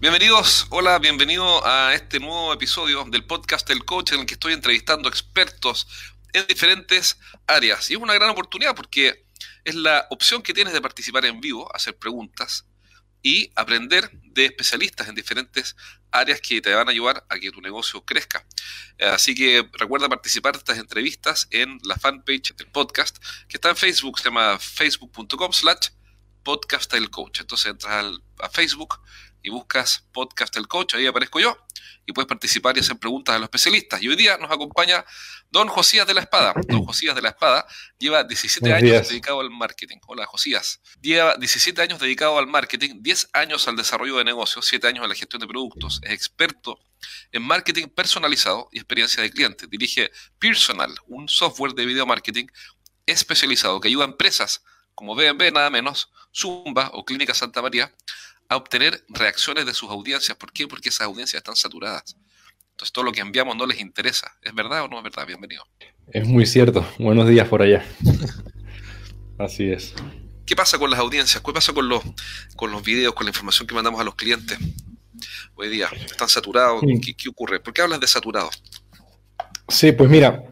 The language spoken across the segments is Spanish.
Bienvenidos, hola, bienvenido a este nuevo episodio del podcast El Coach en el que estoy entrevistando expertos en diferentes áreas. Y es una gran oportunidad porque es la opción que tienes de participar en vivo, hacer preguntas y aprender de especialistas en diferentes áreas que te van a ayudar a que tu negocio crezca. Así que recuerda participar de estas entrevistas en la fanpage del podcast que está en Facebook, se llama facebook.com slash podcast el coach. Entonces entras a Facebook y buscas podcast el coach, ahí aparezco yo y puedes participar y hacer preguntas a los especialistas. Y hoy día nos acompaña don Josías de la Espada. Don Josías de la Espada lleva 17 años dedicado al marketing. Hola Josías. Lleva 17 años dedicado al marketing, 10 años al desarrollo de negocios, 7 años a la gestión de productos. Es experto en marketing personalizado y experiencia de cliente. Dirige Personal, un software de video marketing especializado que ayuda a empresas como BNB, nada menos, Zumba o Clínica Santa María a obtener reacciones de sus audiencias. ¿Por qué? Porque esas audiencias están saturadas. Entonces todo lo que enviamos no les interesa. ¿Es verdad o no es verdad? Bienvenido. Es muy cierto. Buenos días por allá. Así es. ¿Qué pasa con las audiencias? ¿Qué pasa con los, con los videos, con la información que mandamos a los clientes? Hoy día, ¿están saturados? ¿Qué, qué ocurre? ¿Por qué hablas de saturados? Sí, pues mira,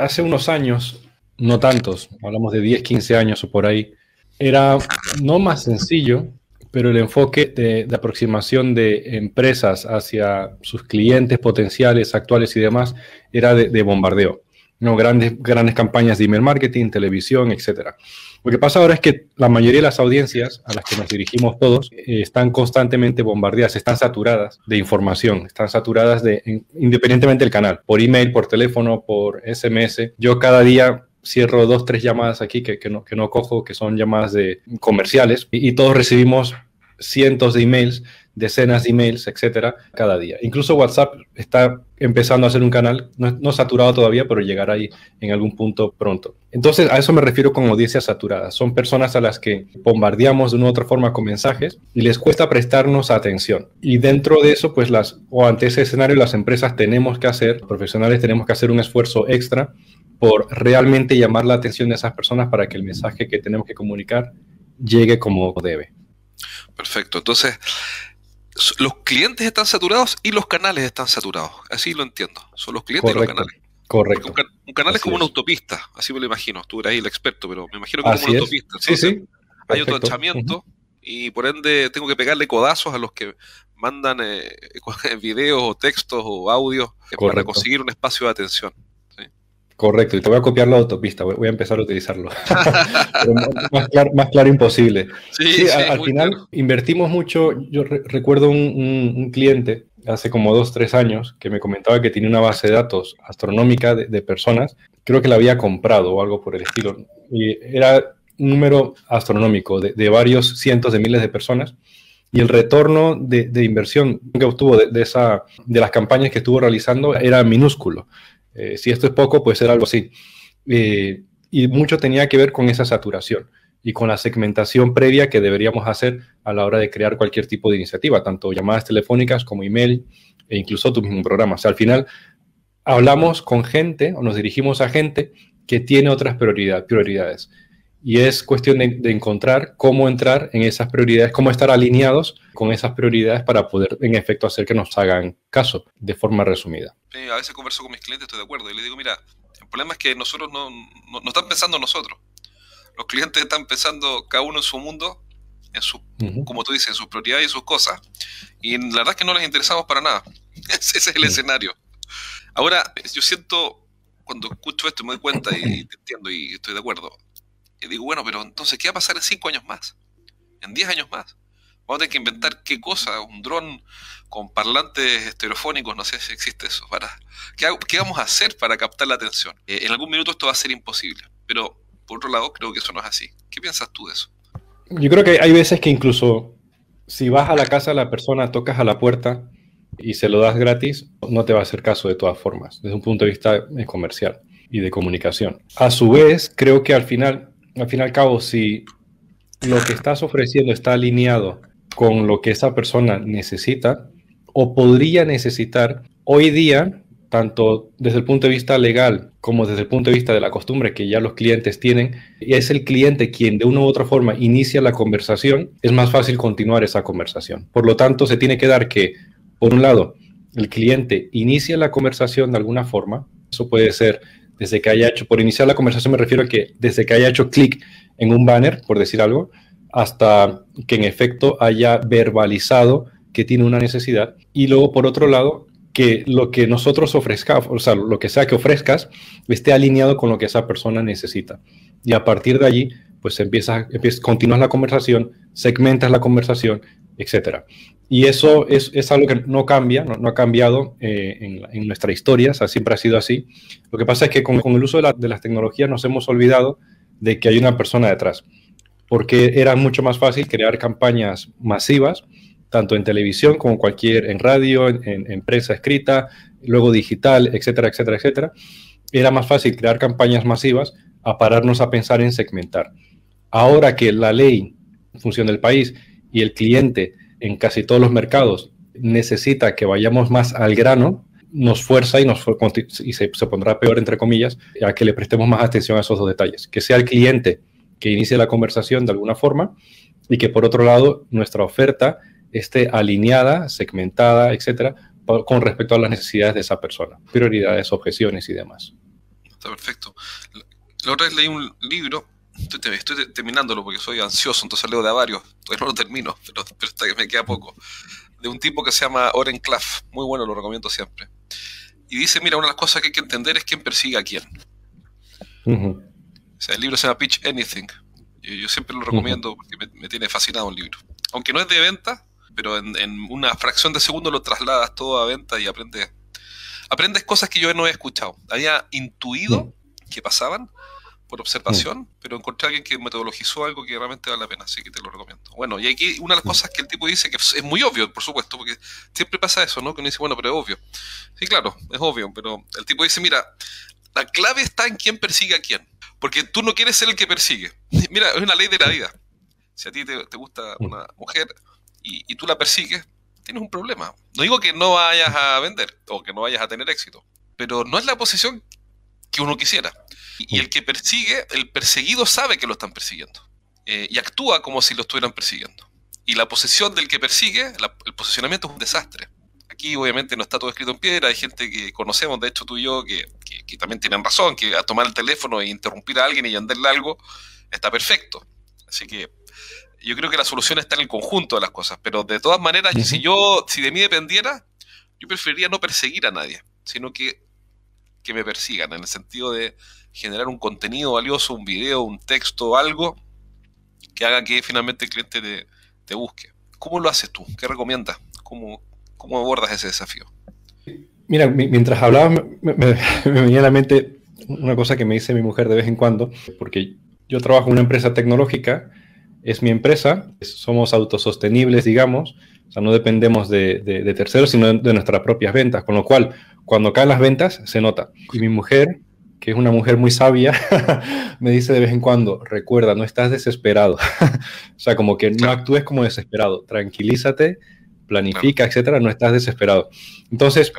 hace unos años, no tantos, hablamos de 10, 15 años o por ahí, era no más sencillo pero el enfoque de, aproximación de empresas hacia sus clientes potenciales, actuales y demás, era de, bombardeo. ¿no? Grandes, grandes campañas de email marketing, televisión, etc. Lo que pasa ahora es que la mayoría de las audiencias a las que nos dirigimos todos eh, están constantemente bombardeadas, están saturadas de información, están saturadas de, independientemente del canal, por email, por teléfono, por SMS. Yo cada día cierro dos, tres llamadas aquí que, no, que no cojo, que son llamadas de comerciales, y, todos recibimos cientos de emails, decenas de emails, etcétera, cada día. Incluso WhatsApp está empezando a ser un canal, no, saturado todavía, pero llegará ahí en algún punto pronto. Entonces, a eso me refiero con audiencias saturadas. Son personas a las que bombardeamos de una u otra forma con mensajes y les cuesta prestarnos atención. Y dentro de eso, pues las, o ante ese escenario, las empresas tenemos que hacer, profesionales tenemos que hacer un esfuerzo extra por realmente llamar la atención de esas personas para que el mensaje que tenemos que comunicar llegue como debe. Perfecto. Entonces, los clientes están saturados y los canales están saturados. Así lo entiendo. Son los clientes y los canales. Correcto. Un, canal es como una autopista, así me lo imagino. Tú eres ahí el experto, pero me imagino que es como una autopista. sí, sí. Hay autochamiento y por ende tengo que pegarle codazos a los que mandan eh, videos o textos o audios para conseguir un espacio de atención. Correcto, y te voy a copiar la autopista, voy a empezar a utilizarlo. más, claro, imposible. Sí, al, final invertimos mucho. Yo recuerdo un, cliente hace como dos, tres años que me comentaba que tenía una base de datos astronómica de, personas. Creo que la había comprado o algo por el estilo. Y era un número astronómico de, varios cientos de miles de personas. Y el retorno de, inversión que obtuvo de, esa, de las campañas que estuvo realizando era minúsculo. Eh, si esto es poco, puede ser algo así. Eh, y mucho tenía que ver con esa saturación y con la segmentación previa que deberíamos hacer a la hora de crear cualquier tipo de iniciativa, tanto llamadas telefónicas como email e incluso tu mismo programa. O sea, al final hablamos con gente o nos dirigimos a gente que tiene otras prioridades. Y es cuestión de, encontrar cómo entrar en esas prioridades, cómo estar alineados con esas prioridades para poder, en efecto, hacer que nos hagan caso de forma resumida. a veces converso con mis clientes, estoy de acuerdo, y les digo, mira, el problema es que nosotros no, no, están pensando nosotros. Los clientes están pensando cada uno en su mundo, en su, como tú dices, en sus prioridades y sus cosas. Y la verdad es que no les interesamos para nada. Ese es el escenario. Ahora, yo siento, cuando escucho esto me doy cuenta y te entiendo y estoy de acuerdo y digo, bueno, pero entonces, ¿qué va a pasar en cinco años más? ¿En diez años más? Vamos a tener que inventar qué cosa, un dron con parlantes estereofónicos, no sé si existe eso. Para, ¿qué, vamos a hacer para captar la atención? Eh, en algún minuto esto va a ser imposible, pero por otro lado creo que eso no es así. ¿Qué piensas tú de eso? Yo creo que hay veces que incluso si vas a la casa de la persona, tocas a la puerta y se lo das gratis, no te va a hacer caso de todas formas, desde un punto de vista eh, comercial y de comunicación. A su vez, creo que al final al fin y al cabo, si lo que estás ofreciendo está alineado con lo que esa persona necesita o podría necesitar, hoy día tanto desde el punto de vista legal como desde el punto de vista de la costumbre que ya los clientes tienen, y es el cliente quien de una u otra forma inicia la conversación, es más fácil continuar esa conversación. Por lo tanto, se tiene que dar que, por un lado, el cliente inicia la conversación de alguna forma, eso puede ser desde que haya hecho, por iniciar la conversación me refiero a que desde que haya hecho clic en un banner, por decir algo, hasta que en efecto haya verbalizado que tiene una necesidad. Y luego, por otro lado, que lo que nosotros ofrezcamos, o sea, lo que sea que ofrezcas, esté alineado con lo que esa persona necesita. Y a partir de allí, pues empiezas, continúas la conversación, segmentas la conversación, etcétera. Y eso es, es, algo que no cambia, no, ha cambiado eh, en, nuestra historia, siempre ha sido así. Lo que pasa es que con, el uso de, la, de, las tecnologías nos hemos olvidado de que hay una persona detrás, porque era mucho más fácil crear campañas masivas tanto en televisión como cualquier, en radio, en, en, escrita, luego digital, etcétera, etcétera, etcétera. Era más fácil crear campañas masivas a pararnos a pensar en segmentar. Ahora que la ley, en función del país, y el cliente en casi todos los mercados necesita que vayamos más al grano, nos fuerza y, nos, y se, pondrá peor, entre comillas, a que le prestemos más atención a esos dos detalles. Que sea el cliente que inicie la conversación de alguna forma y que por otro lado nuestra oferta esté alineada, segmentada, etcétera, con respecto a las necesidades de esa persona, prioridades, objeciones y demás. Está perfecto. La leí un libro, estoy, estoy terminándolo porque soy ansioso, entonces leo de a varios, todavía no lo termino, pero, pero hasta que me queda poco, de un tipo que se llama Oren Claff, muy bueno, lo recomiendo siempre. Y dice, mira, una de las cosas que hay que entender es quién persigue a quién. Uh -huh. O sea, el libro se llama Pitch Anything. Yo, yo siempre lo recomiendo porque me, me, tiene fascinado el libro. Aunque no es de venta, pero en, en, una fracción de segundo lo trasladas todo a venta y aprendes, aprendes cosas que yo no había escuchado. Había intuido que pasaban por observación, mm. pero encontré a alguien que metodologizó algo que realmente vale la pena, así que te lo recomiendo. Bueno, y aquí una de las cosas que el tipo dice, que es muy obvio, por supuesto, porque siempre pasa eso, ¿no? Que uno dice, bueno, pero es obvio. Sí, claro, es obvio, pero el tipo dice, mira, la clave está en quién persigue a quién, porque tú no quieres ser el que persigue. Mira, es una ley de la vida. Si a ti te, te gusta una mujer, y, y, tú la persigues, tienes un problema. No digo que no vayas a vender o que no vayas a tener éxito, pero no es la posición que uno quisiera. Y, el que persigue, el perseguido sabe que lo están persiguiendo eh, y actúa como si lo estuvieran persiguiendo. Y la posición del que persigue, la, el posicionamiento es un desastre. Aquí obviamente no está todo escrito en piedra, hay gente que conocemos, de hecho tú y yo, que, que, que también tienen razón, que a tomar el teléfono e interrumpir a alguien y venderle algo está perfecto. Así que yo creo que la solución está en el conjunto de las cosas, pero de todas maneras, si yo, si de mí dependiera, yo preferiría no perseguir a nadie, sino que, que me persigan, en el sentido de generar un contenido valioso, un video, un texto, algo que haga que finalmente el cliente te, busque. ¿Cómo lo haces tú? ¿Qué recomiendas? ¿Cómo, cómo abordas ese desafío? Mira, mientras hablaba, me, me, me venía a la mente una cosa que me dice mi mujer de vez en cuando, porque yo trabajo en una empresa tecnológica es mi empresa, somos autosostenibles, digamos, o sea, no dependemos de, de, de, terceros, sino de, de, nuestras propias ventas, con lo cual, cuando caen las ventas, se nota. Y mi mujer, que es una mujer muy sabia, me dice de vez en cuando, recuerda, no estás desesperado. o sea, como que no actúes como desesperado, tranquilízate, planifica, etcétera, no estás desesperado. Entonces,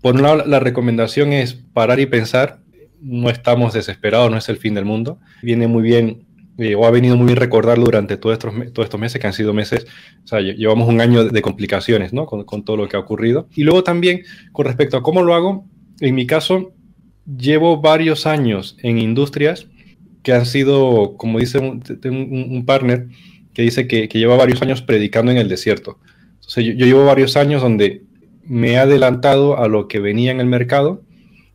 por un lado, la recomendación es parar y pensar, no estamos desesperados, no es el fin del mundo. Viene muy bien eh, o ha venido muy bien recordarlo durante todos estos, todos estos meses, que han sido meses, o sea, llevamos un año de complicaciones, ¿no? Con, con, todo lo que ha ocurrido. Y luego también, con respecto a cómo lo hago, en mi caso, llevo varios años en industrias que han sido, como dice un, un, un partner, que dice que, que, lleva varios años predicando en el desierto. Entonces, yo, yo, llevo varios años donde me he adelantado a lo que venía en el mercado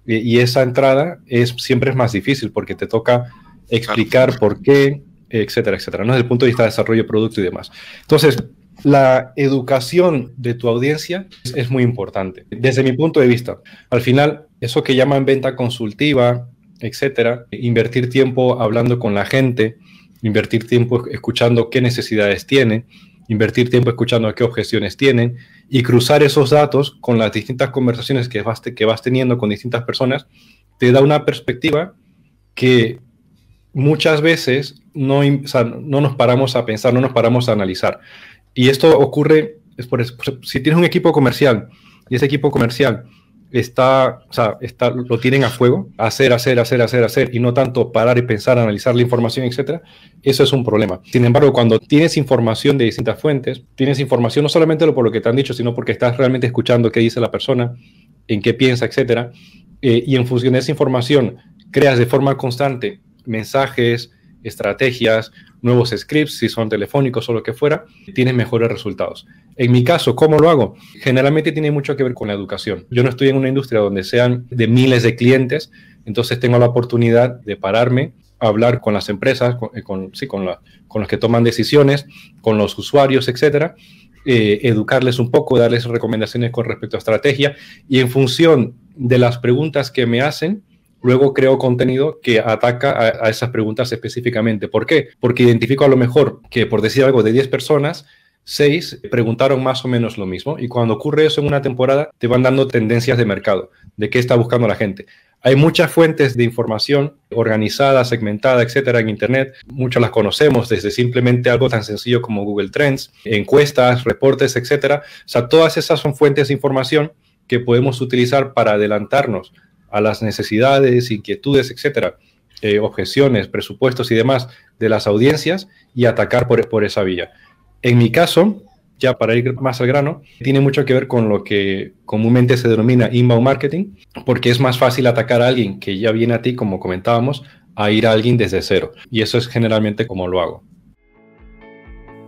y, y esa entrada es, siempre es más difícil porque te toca explicar por qué, etcétera, etcétera, ¿no? Desde el punto de vista de desarrollo de producto y demás. Entonces, la educación de tu audiencia es muy importante. Desde mi punto de vista, al final, eso que llaman venta consultiva, etcétera, invertir tiempo hablando con la gente, invertir tiempo escuchando qué necesidades tiene, invertir tiempo escuchando qué objeciones tienen y cruzar esos datos con las distintas conversaciones que vas teniendo con distintas personas, te da una perspectiva que muchas veces no, no, nos paramos a pensar, no nos paramos a analizar. Y esto ocurre, es por, si tienes un equipo comercial y ese equipo comercial está, o está, lo tienen a fuego, hacer, hacer, hacer, hacer, hacer, y no tanto parar y pensar, analizar la información, etcétera, eso es un problema. Sin embargo, cuando tienes información de distintas fuentes, tienes información no solamente por lo que te han dicho, sino porque estás realmente escuchando qué dice la persona, en qué piensa, etcétera, eh, y en función de esa información creas de forma constante mensajes, estrategias, nuevos scripts, si son telefónicos o lo que fuera, tienes mejores resultados. En mi caso, ¿cómo lo hago? Generalmente tiene mucho que ver con la educación. Yo no estoy en una industria donde sean de miles de clientes, entonces tengo la oportunidad de pararme, hablar con las empresas, con, eh, sí, con, con, los que toman decisiones, con los usuarios, etcétera, eh, educarles un poco, darles recomendaciones con respecto a estrategia y en función de las preguntas que me hacen, luego creo contenido que ataca a, esas preguntas específicamente. ¿Por qué? Porque identifico a lo mejor que, por decir algo, de 10 personas, 6 preguntaron más o menos lo mismo. Y cuando ocurre eso en una temporada, te van dando tendencias de mercado, de qué está buscando la gente. Hay muchas fuentes de información organizada, segmentada, etcétera, en Internet. Muchas las conocemos desde simplemente algo tan sencillo como Google Trends, encuestas, reportes, etcétera. O sea, todas esas son fuentes de información que podemos utilizar para adelantarnos a las necesidades, inquietudes, etcétera, eh, objeciones, presupuestos y demás de las audiencias y atacar por, por esa vía. En mi caso, ya para ir más al grano, tiene mucho que ver con lo que comúnmente se denomina inbound marketing, porque es más fácil atacar a alguien que ya viene a ti, como comentábamos, a ir a alguien desde cero. Y eso es generalmente como lo hago.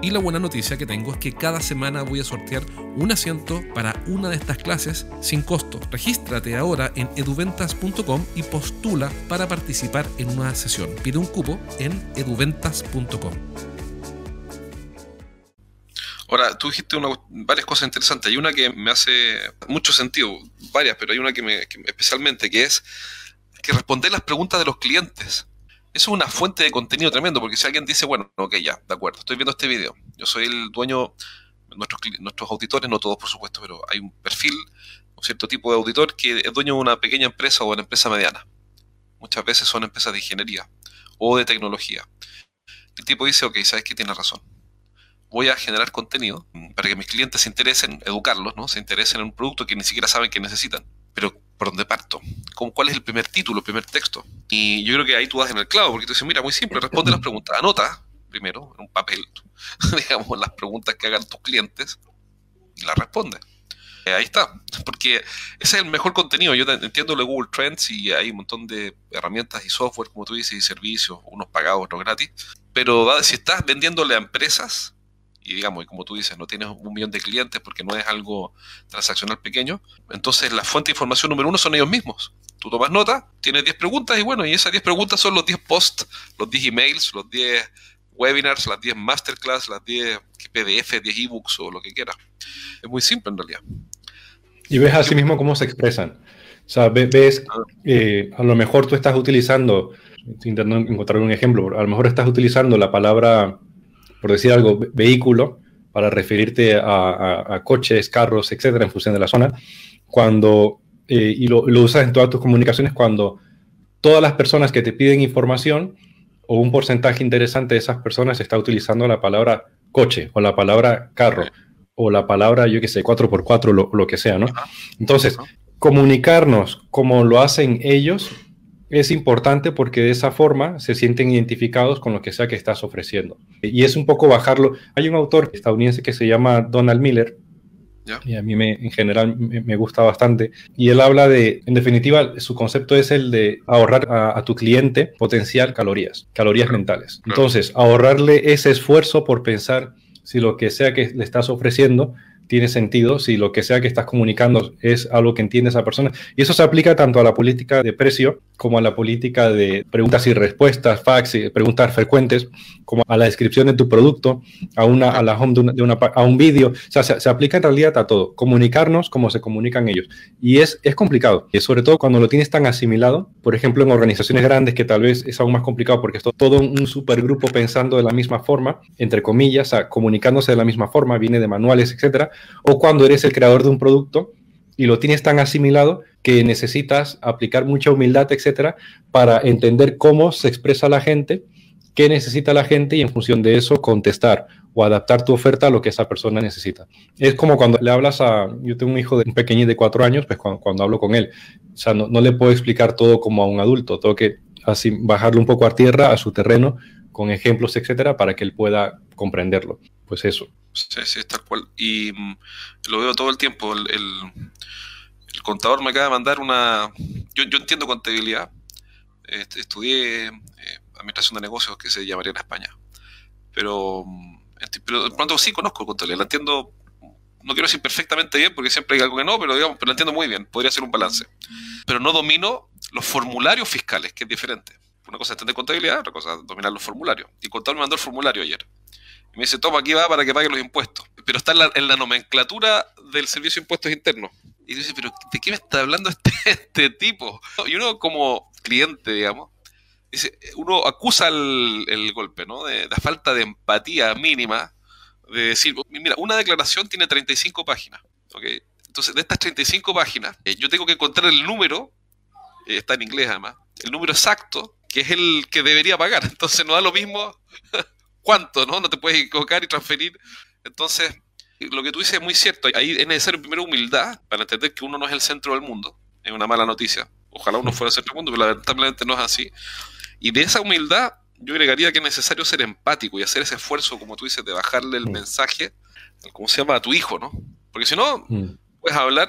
Y la buena noticia que tengo es que cada semana voy a sortear un asiento para una de estas clases sin costo. Regístrate ahora en eduventas.com y postula para participar en una sesión. Pide un cupo en eduventas.com. Ahora, tú dijiste varias cosas interesantes. Hay una que me hace mucho sentido, varias, pero hay una que me especialmente, que es que responder las preguntas de los clientes. Eso es una fuente de contenido tremendo, porque si alguien dice, bueno, ok, ya, de acuerdo, estoy viendo este video, yo soy el dueño, nuestros, nuestros auditores, no todos por supuesto, pero hay un perfil, un cierto tipo de auditor que es dueño de una pequeña empresa o una empresa mediana. Muchas veces son empresas de ingeniería o de tecnología. El tipo dice, ok, sabes que tiene razón. Voy a generar contenido para que mis clientes se interesen, educarlos, ¿no? Se interesen en un producto que ni siquiera saben que necesitan. Pero por dónde parto, cuál es el primer título, el primer texto. Y yo creo que ahí tú vas en el clavo, porque tú dices, mira, muy simple, responde las preguntas, anota primero en un papel, digamos, las preguntas que hagan tus clientes y las responde. Eh, ahí está, porque ese es el mejor contenido. Yo entiendo lo de Google Trends y hay un montón de herramientas y software, como tú dices, y servicios, unos pagados, otros gratis. Pero si estás vendiéndole a empresas, y digamos, y como tú dices, no tienes un millón de clientes porque no es algo transaccional pequeño, entonces la fuente de información número uno son ellos mismos. Tú tomas nota, tienes 10 preguntas y bueno, y esas 10 preguntas son los 10 posts, los 10 emails, los 10 webinars, las 10 masterclass, las 10 PDF, 10 ebooks o lo que quieras. Es muy simple en realidad. Y ves así mismo cómo se expresan. O sea, ves, ah. eh, a lo mejor tú estás utilizando, intentando encontrar un ejemplo, a lo mejor estás utilizando la palabra por decir algo, vehículo, para referirte a, coches, carros, etcétera, en función de la zona, cuando, eh, y lo, usas en todas tus comunicaciones cuando todas las personas que te piden información o un porcentaje interesante de esas personas está utilizando la palabra coche o la palabra carro o la palabra, yo qué sé, 4x4, lo, lo que sea, ¿no? Entonces, comunicarnos como lo hacen ellos es importante porque de esa forma se sienten identificados con lo que sea que estás ofreciendo. Y es un poco bajarlo. Hay un autor estadounidense que se llama Donald Miller, y a mí me, en general me, gusta bastante. Y él habla de, en definitiva, su concepto es el de ahorrar a, tu cliente potencial calorías, calorías mentales. Entonces, ahorrarle ese esfuerzo por pensar si lo que sea que le estás ofreciendo tiene sentido si lo que sea que estás comunicando es algo que entiende esa persona. Y eso se aplica tanto a la política de precio como a la política de preguntas y respuestas, fax, y preguntas frecuentes, como a la descripción de tu producto, a, una, a la home de, una, a un vídeo. O sea, se, aplica en realidad a todo. Comunicarnos como se comunican ellos. Y es, es complicado, y sobre todo cuando lo tienes tan asimilado, por ejemplo, en organizaciones grandes que tal vez es aún más complicado porque es todo un supergrupo pensando de la misma forma, entre comillas, comunicándose de la misma forma, viene de manuales, etcétera, o cuando eres el creador de un producto y lo tienes tan asimilado que necesitas aplicar mucha humildad, etcétera, para entender cómo se expresa la gente, qué necesita la gente y en función de eso contestar o adaptar tu oferta a lo que esa persona necesita. Es como cuando le hablas a, yo tengo un hijo de un pequeño de cuatro años, pues cuando, hablo con él, o sea, no, le puedo explicar todo como a un adulto, tengo que así bajarlo un poco a tierra, a su terreno, con ejemplos, etcétera, para que él pueda comprenderlo. Pues eso. Sí, sí, tal cual. Y mm, lo veo todo el tiempo. El, el, contador me acaba de mandar una. Yo, yo entiendo contabilidad. Estudié eh, administración de negocios, que se llamaría en España. Pero, mm, pero de pronto sí conozco contabilidad. La entiendo. No quiero decir perfectamente bien, porque siempre hay algo que no, pero digamos, pero la entiendo muy bien. Podría ser un balance. Pero no domino los formularios fiscales, que es diferente. Una cosa es entender contabilidad, otra cosa es dominar los formularios. Y contador me mandó el formulario ayer. Me dice, toma, aquí va para que pague los impuestos. Pero está en la, nomenclatura del Servicio de Impuestos Internos. Y dice, pero ¿de qué me está hablando este, este tipo? Y uno como cliente, digamos, dice, uno acusa el, golpe, ¿no? De la falta de empatía mínima, de decir, mira, una declaración tiene 35 páginas. Entonces, de estas 35 páginas, eh, yo tengo que encontrar el número, eh, está en inglés además, el número exacto que es el que debería pagar. Entonces no da lo mismo cuánto, ¿no? No te puedes equivocar y transferir. Entonces, lo que tú dices es muy cierto. Ahí es necesario primero humildad para entender que uno no es el centro del mundo. Es una mala noticia. Ojalá uno fuera el centro del mundo, pero lamentablemente no es así. Y de esa humildad, yo agregaría que es necesario ser empático y hacer ese esfuerzo, como tú dices, de bajarle el mm. mensaje, ¿cómo se llama? A tu hijo, ¿no? Porque si no, mm. puedes hablar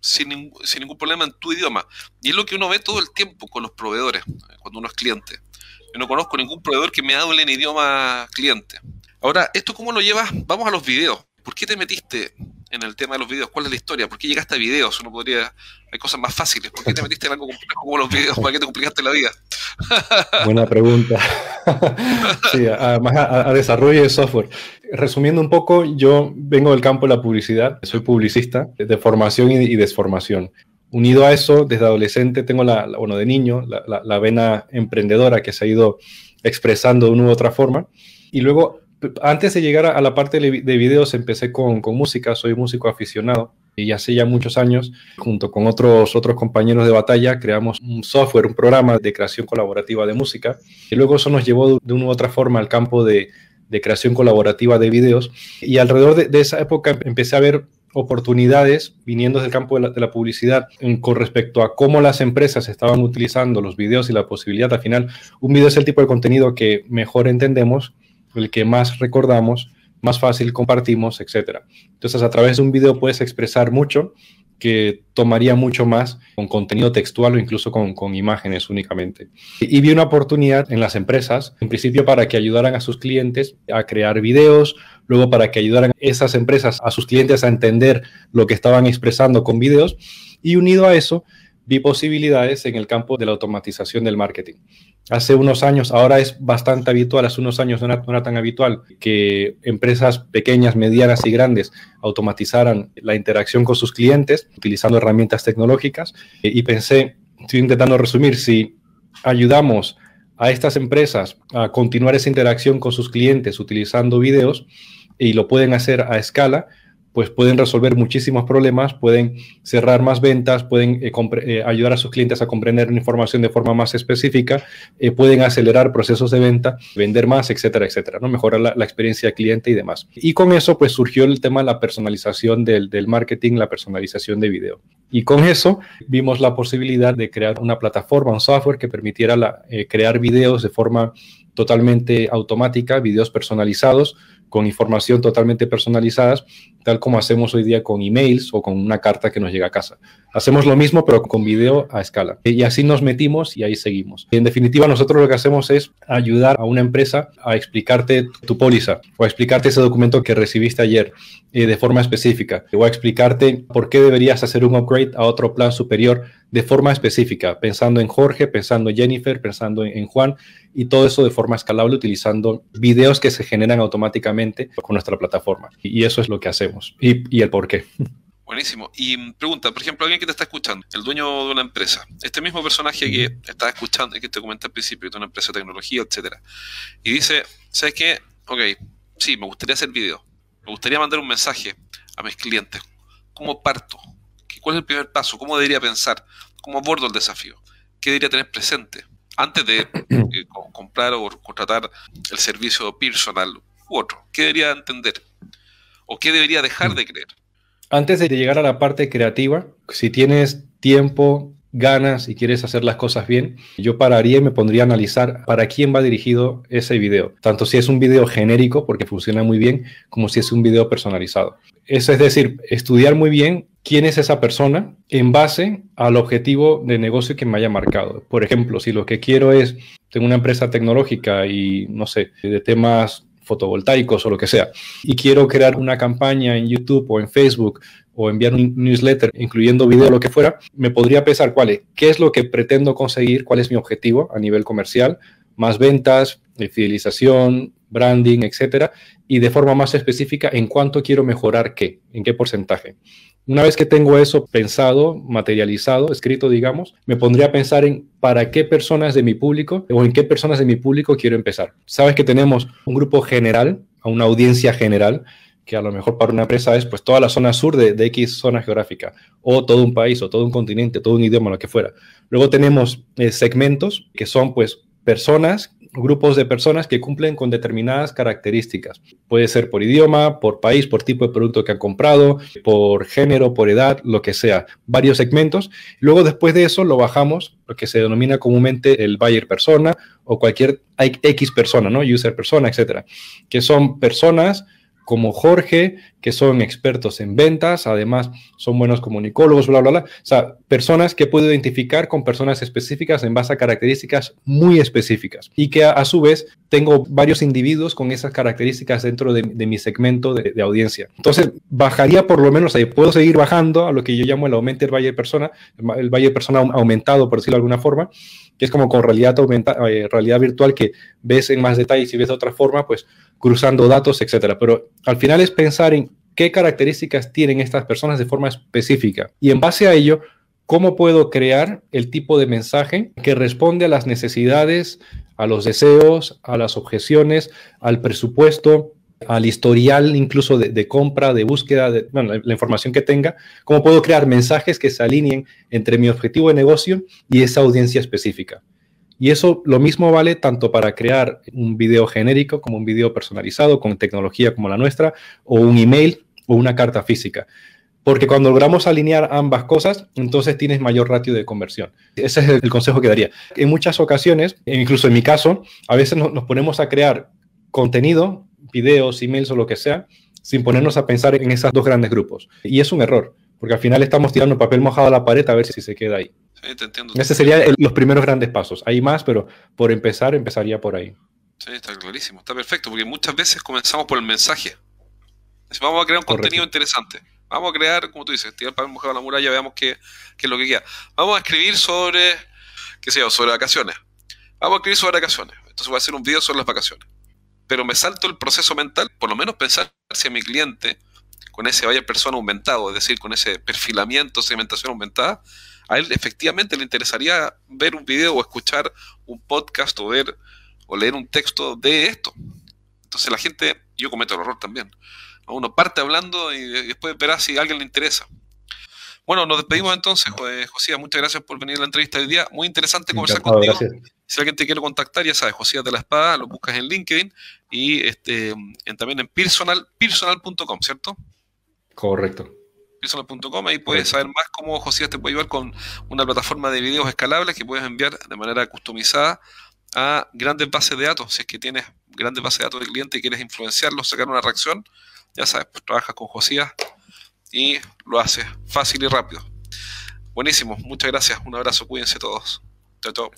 sin, ningún problema en tu idioma. Y es lo que uno ve todo el tiempo con los proveedores, cuando uno es cliente. Yo no conozco ningún proveedor que me hable en idioma cliente. Ahora, ¿esto cómo lo llevas? Vamos a los videos. ¿Por qué te metiste en el tema de los videos? ¿Cuál es la historia? ¿Por qué llegaste a videos? Uno podría... Hay cosas más fáciles. ¿Por qué te metiste en algo complejo como los videos? ¿Para qué te complicaste la vida? Buena pregunta. sí, además a, desarrollo de software. Resumiendo un poco, yo vengo del campo de la publicidad, soy publicista de formación y, desformación. Unido a eso, desde adolescente tengo la, bueno, de niño, la, vena emprendedora que se ha ido expresando de una u otra forma. Y luego antes de llegar a, la parte de, videos, empecé con, música, soy músico aficionado y hace ya muchos años, junto con otros, otros compañeros de batalla, creamos un software, un programa de creación colaborativa de música y luego eso nos llevó de una u otra forma al campo de, creación colaborativa de videos y alrededor de, esa época empecé a ver oportunidades viniendo del campo de la, publicidad con respecto a cómo las empresas estaban utilizando los videos y la posibilidad, al final, un video es el tipo de contenido que mejor entendemos el que más recordamos, más fácil compartimos, etc. Entonces, a través de un video puedes expresar mucho que tomaría mucho más con contenido textual o incluso con, con, imágenes únicamente. Y vi una oportunidad en las empresas, en principio para que ayudaran a sus clientes a crear videos, luego para que ayudaran esas empresas a sus clientes a entender lo que estaban expresando con videos, y unido a eso, vi posibilidades en el campo de la automatización del marketing. Hace unos años, ahora es bastante habitual, hace unos años no era, tan habitual que empresas pequeñas, medianas y grandes automatizaran la interacción con sus clientes utilizando herramientas tecnológicas. Y pensé, estoy intentando resumir, si ayudamos a estas empresas a continuar esa interacción con sus clientes utilizando videos y lo pueden hacer a escala, pues pueden resolver muchísimos problemas, pueden cerrar más ventas, pueden eh, eh, ayudar a sus clientes a comprender la información de forma más específica, eh, pueden acelerar procesos de venta, vender más, etcétera, etcétera, ¿no? Mejorar la, experiencia del cliente y demás. Y con eso, pues surgió el tema de la personalización del, marketing, la personalización de video. Y con eso vimos la posibilidad de crear una plataforma, un software que permitiera crear videos de forma totalmente automática, videos personalizados, con información totalmente personalizadas tal como hacemos hoy día con emails o con una carta que nos llega a casa. Hacemos lo mismo, pero con video a escala. Y así nos metimos y ahí seguimos. en definitiva, nosotros lo que hacemos es ayudar a una empresa a explicarte tu póliza o a explicarte ese documento que recibiste ayer eh, de forma específica o a explicarte por qué deberías hacer un upgrade a otro plan superior de forma específica, pensando en Jorge, pensando en Jennifer, pensando en Juan y todo eso de forma escalable utilizando videos que se generan automáticamente con nuestra plataforma. Y eso es lo que hacemos y, y el por qué. Buenísimo. Y pregunta, por ejemplo, alguien que te está escuchando, el dueño de una empresa, este mismo personaje que está escuchando, que te comenté al principio, de una empresa de tecnología, etcétera, y dice, ¿sabes qué? Ok, sí, me gustaría hacer video, me gustaría mandar un mensaje a mis clientes. ¿Cómo parto? ¿Cuál es el primer paso? ¿Cómo debería pensar? ¿Cómo abordo el desafío? ¿Qué debería tener presente antes de eh, comprar o contratar el servicio personal u otro? ¿Qué debería entender? ¿O qué debería dejar mm. de creer? Antes de llegar a la parte creativa, si tienes tiempo, ganas y quieres hacer las cosas bien, yo pararía y me pondría a analizar para quién va dirigido ese video. Tanto si es un video genérico, porque funciona muy bien, como si es un video personalizado. Eso es decir, estudiar muy bien quién es esa persona en base al objetivo de negocio que me haya marcado. Por ejemplo, si lo que quiero es, tengo una empresa tecnológica y, no sé, de temas fotovoltaicos o lo que sea, y quiero crear una campaña en YouTube o en Facebook o enviar un newsletter incluyendo video lo que fuera, me podría pensar cuál es, qué es lo que pretendo conseguir, cuál es mi objetivo a nivel comercial, más ventas, fidelización, branding, etcétera, y de forma más específica en cuánto quiero mejorar qué, en qué porcentaje. Una vez que tengo eso pensado, materializado, escrito, digamos, me pondría a pensar en para qué personas de mi público o en qué personas de mi público quiero empezar. Sabes que tenemos un grupo general, una audiencia general, que a lo mejor para una empresa es pues toda la zona sur de, de, X zona geográfica, o todo un país, o todo un continente, todo un idioma, lo que fuera. Luego tenemos eh, segmentos que son pues personas grupos de personas que cumplen con determinadas características. Puede ser por idioma, por país, por tipo de producto que han comprado, por género, por edad, lo que sea. Varios segmentos. Luego después de eso lo bajamos, lo que se denomina comúnmente el buyer persona o cualquier X persona, ¿no? User persona, etcétera. Que son personas como Jorge, que son expertos en ventas, además son buenos comunicólogos, bla, bla, bla. O sea, personas que puedo identificar con personas específicas en base a características muy específicas y que a, su vez tengo varios individuos con esas características dentro de, mi segmento de, audiencia. Entonces, bajaría por lo menos ahí, puedo seguir bajando a lo que yo llamo el aumento del valle persona, el valle persona aumentado, por decirlo de alguna forma, que es como con realidad, aumenta, eh, realidad virtual que ves en más detalles y ves de otra forma, pues cruzando datos, etcétera. Pero al final es pensar en qué características tienen estas personas de forma específica y en base a ello, cómo puedo crear el tipo de mensaje que responde a las necesidades, a los deseos, a las objeciones, al presupuesto, al historial incluso de, compra, de búsqueda, de la, la, información que tenga, cómo puedo crear mensajes que se alineen entre mi objetivo de negocio y esa audiencia específica. Y eso lo mismo vale tanto para crear un video genérico como un video personalizado con tecnología como la nuestra, o un email o una carta física. Porque cuando logramos alinear ambas cosas, entonces tienes mayor ratio de conversión. Ese es el consejo que daría. En muchas ocasiones, incluso en mi caso, a veces nos ponemos a crear contenido, videos, emails o lo que sea, sin ponernos a pensar en esos dos grandes grupos. Y es un error, porque al final estamos tirando papel mojado a la pared a ver si se queda ahí. Sí, te entiendo. Ese serían los primeros grandes pasos. Hay más, pero por empezar, empezaría por ahí. Sí, está clarísimo, está perfecto, porque muchas veces comenzamos por el mensaje. Vamos a crear un contenido interesante. Vamos a crear, como tú dices, tirar para mujer a la muralla, veamos qué, qué, es lo que queda. Vamos a escribir sobre, qué sé yo, sobre vacaciones. Vamos a escribir sobre vacaciones. Entonces voy a hacer un video sobre las vacaciones. Pero me salto el proceso mental, por lo menos pensar si a mi cliente, con ese vaya persona aumentado, es decir, con ese perfilamiento, segmentación aumentada, a él efectivamente le interesaría ver un video o escuchar un podcast o ver o leer un texto de esto. Entonces la gente, yo cometo el error también. Uno parte hablando y después verá si a alguien le interesa. Bueno, nos despedimos entonces, Josía. Muchas gracias por venir a la entrevista hoy día. Muy interesante conversar contigo. Si alguien te quiere contactar, ya sabes, Josías de la Espada, lo buscas en LinkedIn y este, también en personal, personal.com, ¿cierto? Correcto personal.com, ahí puedes saber más cómo Josías te puede ayudar con una plataforma de videos escalables que puedes enviar de manera customizada a grandes bases de datos, si es que tienes grandes bases de datos de cliente y quieres influenciarlos, sacar una reacción, ya sabes, pues trabajas con Josías y lo haces fácil y rápido. Buenísimo, muchas gracias, un abrazo, cuídense todos. Chao, chao.